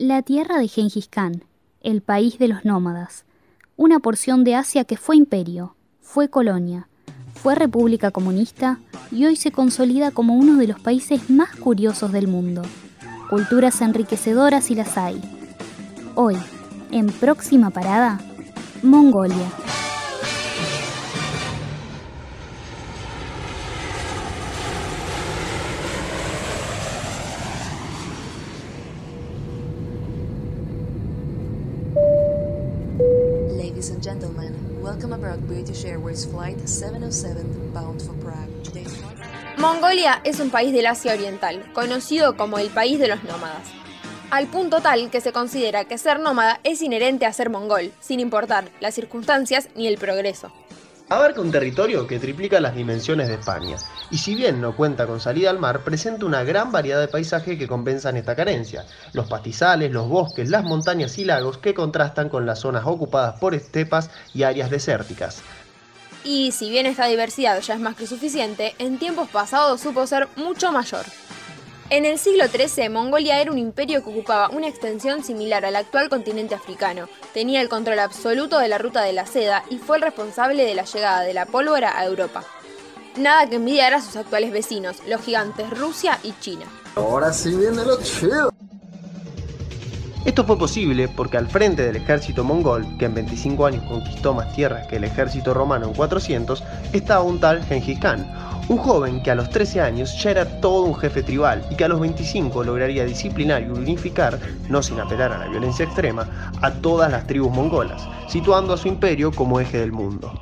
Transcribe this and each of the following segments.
La tierra de Gengis Khan, el país de los nómadas, una porción de Asia que fue imperio, fue colonia, fue república comunista y hoy se consolida como uno de los países más curiosos del mundo. Culturas enriquecedoras y las hay. Hoy, en próxima parada, Mongolia. Ladies and gentlemen, welcome aboard British Airways Flight 707 bound for Prague. Mongolia es un país del Asia Oriental, conocido como el país de los nómadas. Al punto tal que se considera que ser nómada es inherente a ser mongol, sin importar las circunstancias ni el progreso. Abarca un territorio que triplica las dimensiones de España, y si bien no cuenta con salida al mar, presenta una gran variedad de paisajes que compensan esta carencia. Los pastizales, los bosques, las montañas y lagos que contrastan con las zonas ocupadas por estepas y áreas desérticas. Y si bien esta diversidad ya es más que suficiente, en tiempos pasados supo ser mucho mayor. En el siglo XIII, Mongolia era un imperio que ocupaba una extensión similar al actual continente africano. Tenía el control absoluto de la ruta de la seda y fue el responsable de la llegada de la pólvora a Europa. Nada que envidiar a sus actuales vecinos, los gigantes Rusia y China. Ahora sí viene lo chido. Esto fue posible porque al frente del ejército mongol, que en 25 años conquistó más tierras que el ejército romano en 400, estaba un tal Gengis Khan, un joven que a los 13 años ya era todo un jefe tribal y que a los 25 lograría disciplinar y unificar, no sin apelar a la violencia extrema, a todas las tribus mongolas, situando a su imperio como eje del mundo.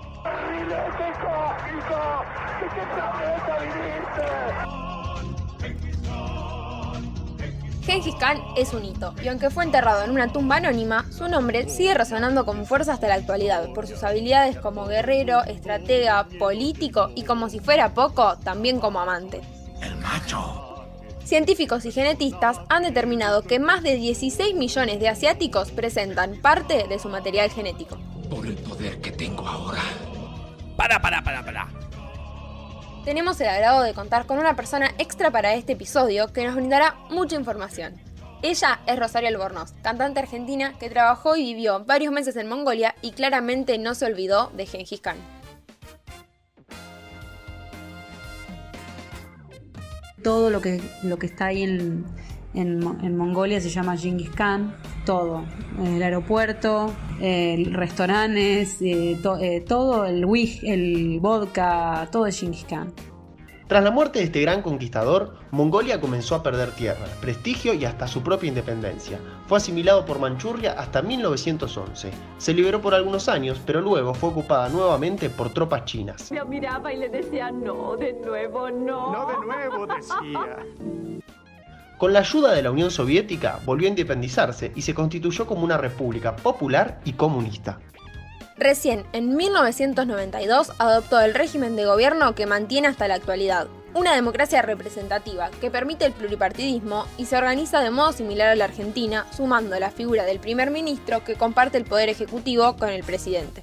Gengis Khan es un hito, y aunque fue enterrado en una tumba anónima, su nombre sigue resonando con fuerza hasta la actualidad, por sus habilidades como guerrero, estratega, político y como si fuera poco, también como amante. El macho. Científicos y genetistas han determinado que más de 16 millones de asiáticos presentan parte de su material genético. Por el poder que tengo ahora. Para, para, para, para. Tenemos el agrado de contar con una persona extra para este episodio que nos brindará mucha información. Ella es Rosario Albornoz, cantante argentina que trabajó y vivió varios meses en Mongolia y claramente no se olvidó de Gengis Khan. todo lo que, lo que está ahí en, en en Mongolia se llama Genghis Khan, todo. El aeropuerto, el restaurantes, eh, to- eh, todo, el whisky, el vodka, todo es Genghis Khan. Tras la muerte de este gran conquistador, Mongolia comenzó a perder tierra, prestigio y hasta su propia independencia. Fue asimilado por Manchuria hasta 1911. Se liberó por algunos años, pero luego fue ocupada nuevamente por tropas chinas. La miraba y le decía, no, de nuevo, no. No de nuevo, decía. Con la ayuda de la Unión Soviética, volvió a independizarse y se constituyó como una república popular y comunista. Recién, en 1992, adoptó el régimen de gobierno que mantiene hasta la actualidad. Una democracia representativa que permite el pluripartidismo y se organiza de modo similar a la Argentina, sumando la figura del primer ministro que comparte el poder ejecutivo con el presidente.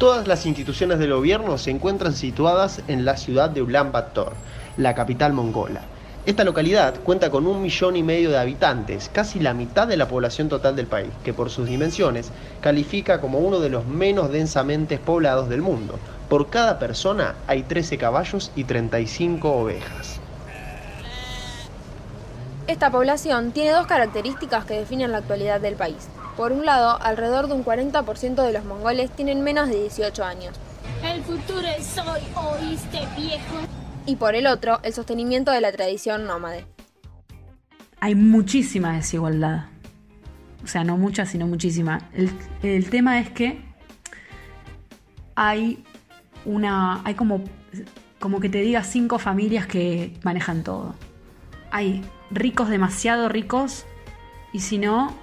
Todas las instituciones del gobierno se encuentran situadas en la ciudad de Ulaanbaatar, la capital mongola. Esta localidad cuenta con un millón y medio de habitantes, casi la mitad de la población total del país, que por sus dimensiones califica como uno de los menos densamente poblados del mundo. Por cada persona hay 13 caballos y 35 ovejas. Esta población tiene dos características que definen la actualidad del país. Por un lado, alrededor de un 40% de los mongoles tienen menos de 18 años. El futuro es hoy, ¿oíste, viejo? Y por el otro, el sostenimiento de la tradición nómade. Hay muchísima desigualdad. O sea, no mucha, sino muchísima. El, el tema es que hay una. hay como. como que te diga cinco familias que manejan todo. Hay ricos demasiado ricos. Y si no,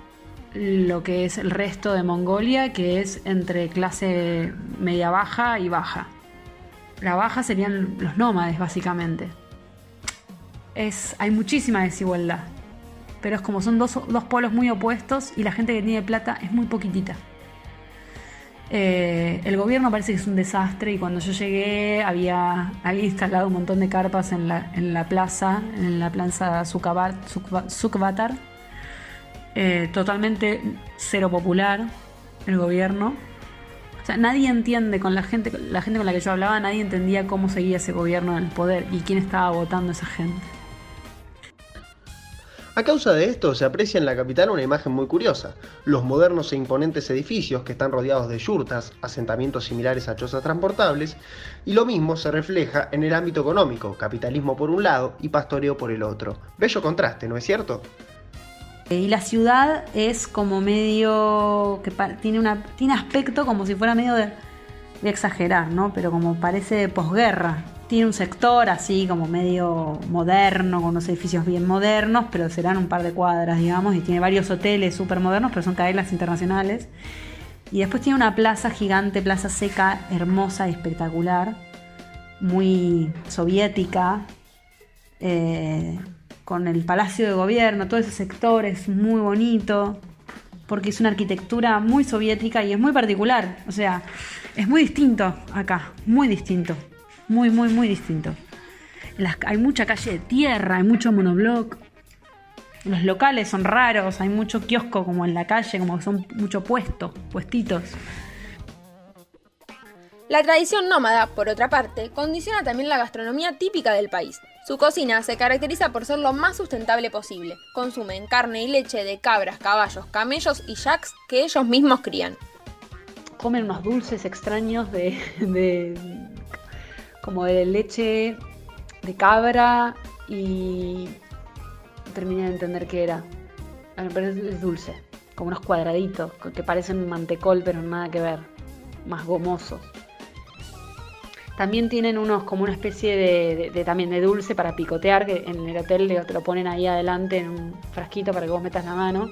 lo que es el resto de Mongolia, que es entre clase media baja y baja. La baja serían los nómades, básicamente. Es, hay muchísima desigualdad. Pero es como son dos, dos polos muy opuestos y la gente que tiene plata es muy poquitita. Eh, el gobierno parece que es un desastre y cuando yo llegué había, había instalado un montón de carpas en la, en la plaza, en la plaza Sukvatar, eh, totalmente cero popular el gobierno. O sea, nadie entiende, con la gente, la gente con la que yo hablaba, nadie entendía cómo seguía ese gobierno en el poder y quién estaba votando a esa gente. A causa de esto se aprecia en la capital una imagen muy curiosa. Los modernos e imponentes edificios que están rodeados de yurtas, asentamientos similares a chozas transportables, y lo mismo se refleja en el ámbito económico, capitalismo por un lado y pastoreo por el otro. Bello contraste, ¿no es cierto? Y la ciudad es como medio que tiene una tiene aspecto como si fuera medio de, de exagerar, ¿no? Pero como parece de posguerra, tiene un sector así como medio moderno, con unos edificios bien modernos, pero serán un par de cuadras, digamos, y tiene varios hoteles súper modernos, pero son cadenas internacionales. Y después tiene una plaza gigante, plaza seca, hermosa y espectacular, muy soviética, eh, con el palacio de gobierno, todo ese sector es muy bonito, porque es una arquitectura muy soviética y es muy particular, o sea, es muy distinto acá, muy distinto muy, muy, muy distinto. hay mucha calle de tierra, hay mucho monobloc. Los locales son raros, hay mucho kiosco como en la calle, como son mucho puestos, puestitos. La tradición nómada, por otra parte, condiciona también la gastronomía típica del país. Su cocina se caracteriza por ser lo más sustentable posible. Consumen carne y leche de cabras, caballos, camellos y yaks que ellos mismos crían. Comen unos dulces extraños de, como de leche de cabra y terminé de entender qué era. Parece es dulce, como unos cuadraditos que parecen un mantecol pero nada que ver, más gomosos. También tienen unos como una especie de, también de dulce para picotear, que en el hotel te lo ponen ahí adelante en un frasquito para que vos metas la mano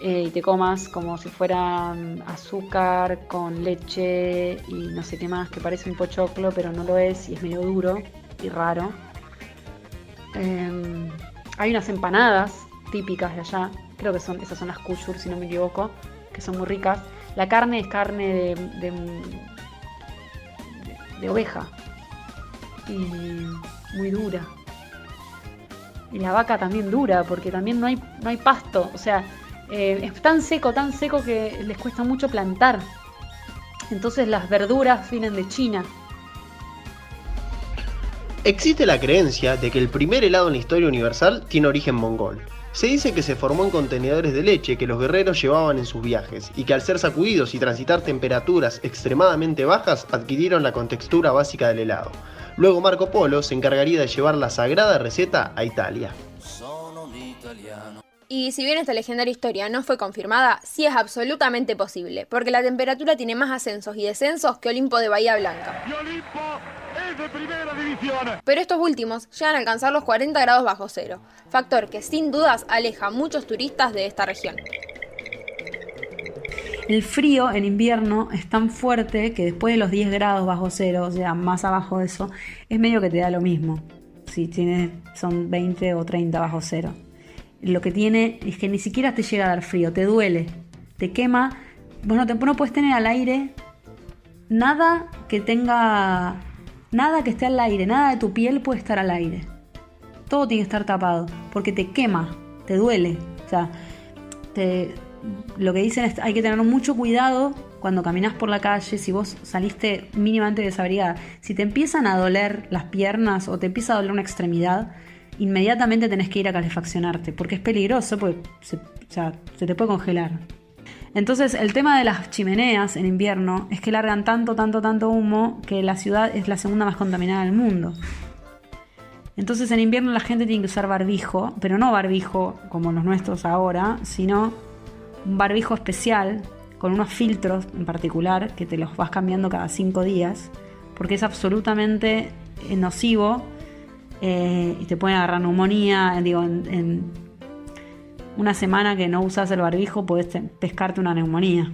eh, y te comas como si fuera mm, azúcar con leche y no sé qué más, que parece un pochoclo, pero no lo es y es medio duro y raro. Em, hay unas empanadas típicas de allá, creo que son, esas son las kushur si no me equivoco, que son muy ricas. La carne es carne de, de, de oveja y muy dura. Y la vaca también dura, porque también no hay, no hay pasto. O sea, eh, es tan seco, tan seco que les cuesta mucho plantar. Entonces las verduras vienen de China. Existe la creencia de que el primer helado en la historia universal tiene origen mongol. Se dice que se formó en contenedores de leche que los guerreros llevaban en sus viajes y que al ser sacudidos y transitar temperaturas extremadamente bajas adquirieron la contextura básica del helado. Luego Marco Polo se encargaría de llevar la sagrada receta a Italia. Y si bien esta legendaria historia no fue confirmada, sí es absolutamente posible, porque la temperatura tiene más ascensos y descensos que Olimpo de Bahía Blanca. Pero estos últimos llegan a alcanzar los 40 grados bajo cero, factor que sin dudas aleja a muchos turistas de esta región. El frío en invierno es tan fuerte que después de los 10 grados bajo cero, o sea, más abajo de eso, es medio que te da lo mismo. Si tienes, son 20 o 30 bajo cero lo que tiene es que ni siquiera te llega a dar frío, te duele, te quema. Bueno, no puedes tener al aire nada que tenga, nada que esté al aire, nada de tu piel puede estar al aire. Todo tiene que estar tapado, porque te quema, te duele. O sea, lo que dicen es hay que tener mucho cuidado cuando caminas por la calle, si vos saliste mínimamente desabrigada, si te empiezan a doler las piernas o te empieza a doler una extremidad, inmediatamente tenés que ir a calefaccionarte, porque es peligroso, porque se, te puede congelar. Entonces el tema de las chimeneas en invierno es que largan tanto, tanto, tanto humo que la ciudad es la segunda más contaminada del mundo. Entonces en invierno la gente tiene que usar barbijo, pero no barbijo como los nuestros ahora, sino un barbijo especial con unos filtros en particular que te los vas cambiando cada cinco días, porque es absolutamente nocivo eh, y te pueden agarrar neumonía. Digo, en, una semana que no usas el barbijo puedes pescarte una neumonía,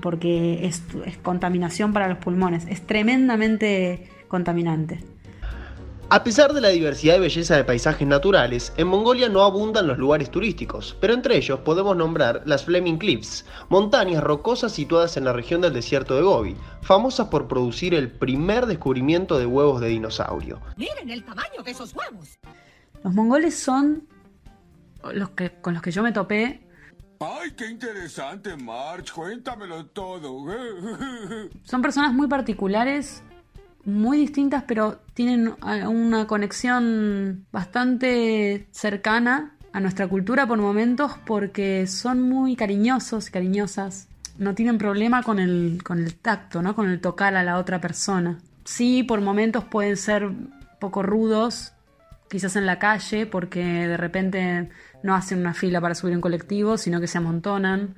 porque es, es contaminación para los pulmones, es tremendamente contaminante. A pesar de la diversidad y belleza de paisajes naturales, en Mongolia no abundan los lugares turísticos, pero entre ellos podemos nombrar las Fleming Cliffs, montañas rocosas situadas en la región del desierto de Gobi, famosas por producir el primer descubrimiento de huevos de dinosaurio. Miren el tamaño de esos huevos. Los mongoles son los que, con los que yo me topé. ¡Ay, qué interesante, March! Cuéntamelo todo. Son personas muy particulares muy distintas, pero tienen eh, una conexión bastante cercana a nuestra cultura por momentos porque son muy cariñosos y cariñosas. No tienen problema con el, con el tacto, ¿no? con el tocar a la otra persona. Sí, por momentos pueden ser poco rudos, quizás en la calle, porque de repente no hacen una fila para subir un colectivo, sino que se amontonan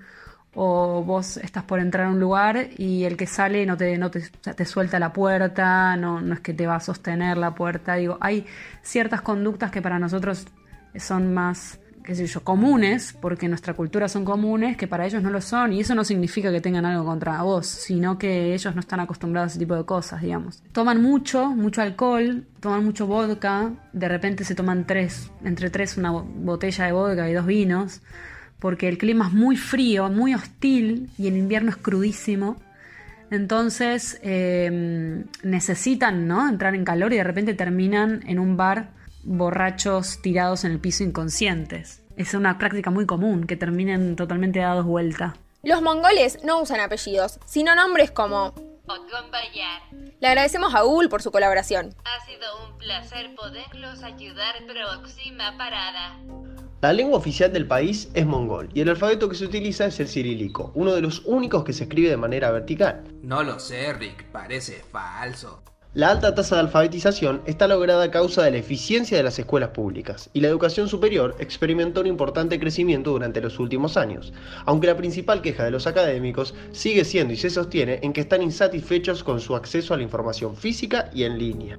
o vos estás por entrar a un lugar y el que sale no te, no te, te, suelta la puerta, no, no es que te va a sostener la puerta. Digo, hay ciertas conductas que para nosotros son más, qué sé yo, comunes, porque nuestra cultura son comunes, que para ellos no lo son, y eso no significa que tengan algo contra vos, sino que ellos no están acostumbrados a ese tipo de cosas, digamos. Toman mucho, mucho alcohol, toman mucho vodka, de repente se toman tres, entre tres una botella de vodka y dos vinos porque el clima es muy frío, muy hostil y en invierno es crudísimo. Entonces em, necesitan ¿no? entrar en calor y de repente terminan en un bar borrachos tirados en el piso inconscientes. Es una práctica muy común que terminen totalmente dados vuelta. Los mongoles no usan apellidos, sino nombres como le agradecemos a Google por su colaboración. Ha sido un placer poderlos ayudar próxima parada. La lengua oficial del país es mongol y el alfabeto que se utiliza es el cirílico, uno de los únicos que se escribe de manera vertical. No lo sé, Rick, parece falso. La alta tasa de alfabetización está lograda a causa de la eficiencia de las escuelas públicas, y la educación superior experimentó un importante crecimiento durante los últimos años, aunque la principal queja de los académicos sigue siendo y se sostiene en que están insatisfechos con su acceso a la información física y en línea.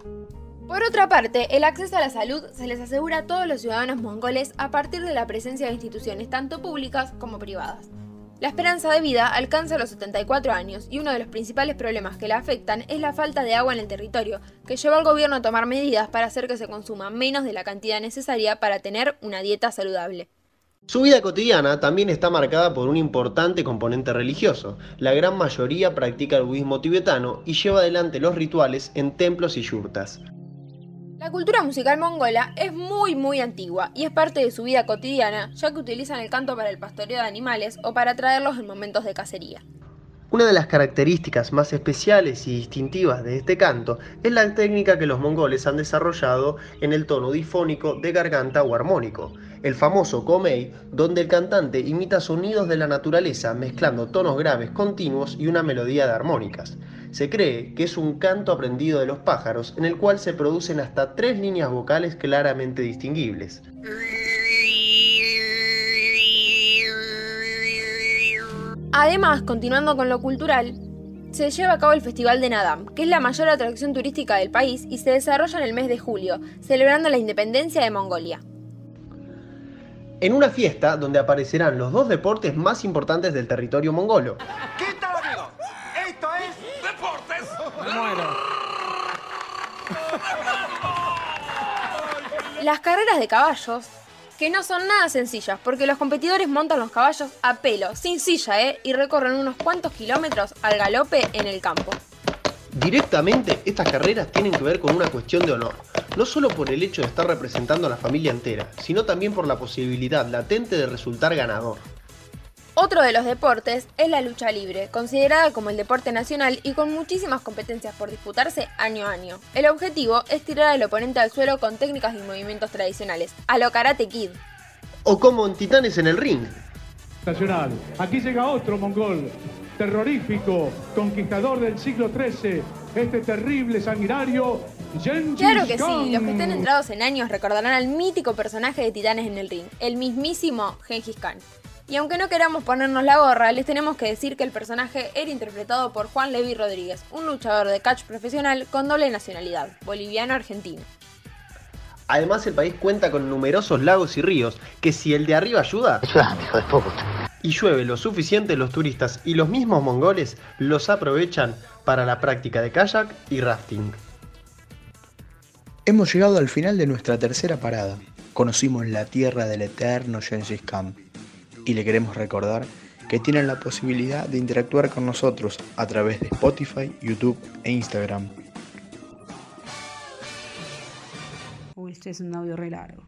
Por otra parte, el acceso a la salud se les asegura a todos los ciudadanos mongoles a partir de la presencia de instituciones tanto públicas como privadas. La esperanza de vida alcanza los 74 años y uno de los principales problemas que la afectan es la falta de agua en el territorio, que lleva al gobierno a tomar medidas para hacer que se consuma menos de la cantidad necesaria para tener una dieta saludable. Su vida cotidiana también está marcada por un importante componente religioso. La gran mayoría practica el budismo tibetano y lleva adelante los rituales en templos y yurtas. La cultura musical mongola es muy muy antigua y es parte de su vida cotidiana, ya que utilizan el canto para el pastoreo de animales o para traerlos en momentos de cacería. Una de las características más especiales y distintivas de este canto es la técnica que los mongoles han desarrollado en el tono difónico de garganta o armónico, el famoso komei, donde el cantante imita sonidos de la naturaleza mezclando tonos graves continuos y una melodía de armónicas. Se cree que es un canto aprendido de los pájaros en el cual se producen hasta tres líneas vocales claramente distinguibles. Además, continuando con lo cultural, se lleva a cabo el Festival de Nadam, que es la mayor atracción turística del país y se desarrolla en el mes de julio, celebrando la independencia de Mongolia. En una fiesta donde aparecerán los dos deportes más importantes del territorio mongolo. Las carreras de caballos, que no son nada sencillas, porque los competidores montan los caballos a pelo, sin silla, ¿eh? Y recorren unos cuantos kilómetros al galope en el campo. Directamente, estas carreras tienen que ver con una cuestión de honor, no solo por el hecho de estar representando a la familia entera, sino también por la posibilidad latente de resultar ganador. Otro de los deportes es la lucha libre, considerada como el deporte nacional y con muchísimas competencias por disputarse año a año. El objetivo es tirar al oponente al suelo con técnicas y movimientos tradicionales, a lo Karate Kid. O como en Titanes en el Ring. Nacional. Aquí llega otro mongol, terrorífico, conquistador del siglo XIII, este terrible sanguinario Gengis Claro que sí, los que estén entrados en años recordarán al mítico personaje de Titanes en el Ring, el mismísimo Gengis Khan. Y aunque no queramos ponernos la gorra, les tenemos que decir que el personaje era interpretado por Juan Levi Rodríguez, un luchador de catch profesional con doble nacionalidad, boliviano-argentino. Además, el país cuenta con numerosos lagos y ríos que si el de arriba ayuda, y llueve lo suficiente, los turistas y los mismos mongoles los aprovechan para la práctica de kayak y rafting. Hemos llegado al final de nuestra tercera parada. Conocimos la tierra del eterno Gengis Khan y le queremos recordar que tienen la posibilidad de interactuar con nosotros a través de Spotify, YouTube e Instagram. Uy, este es un audio re largo.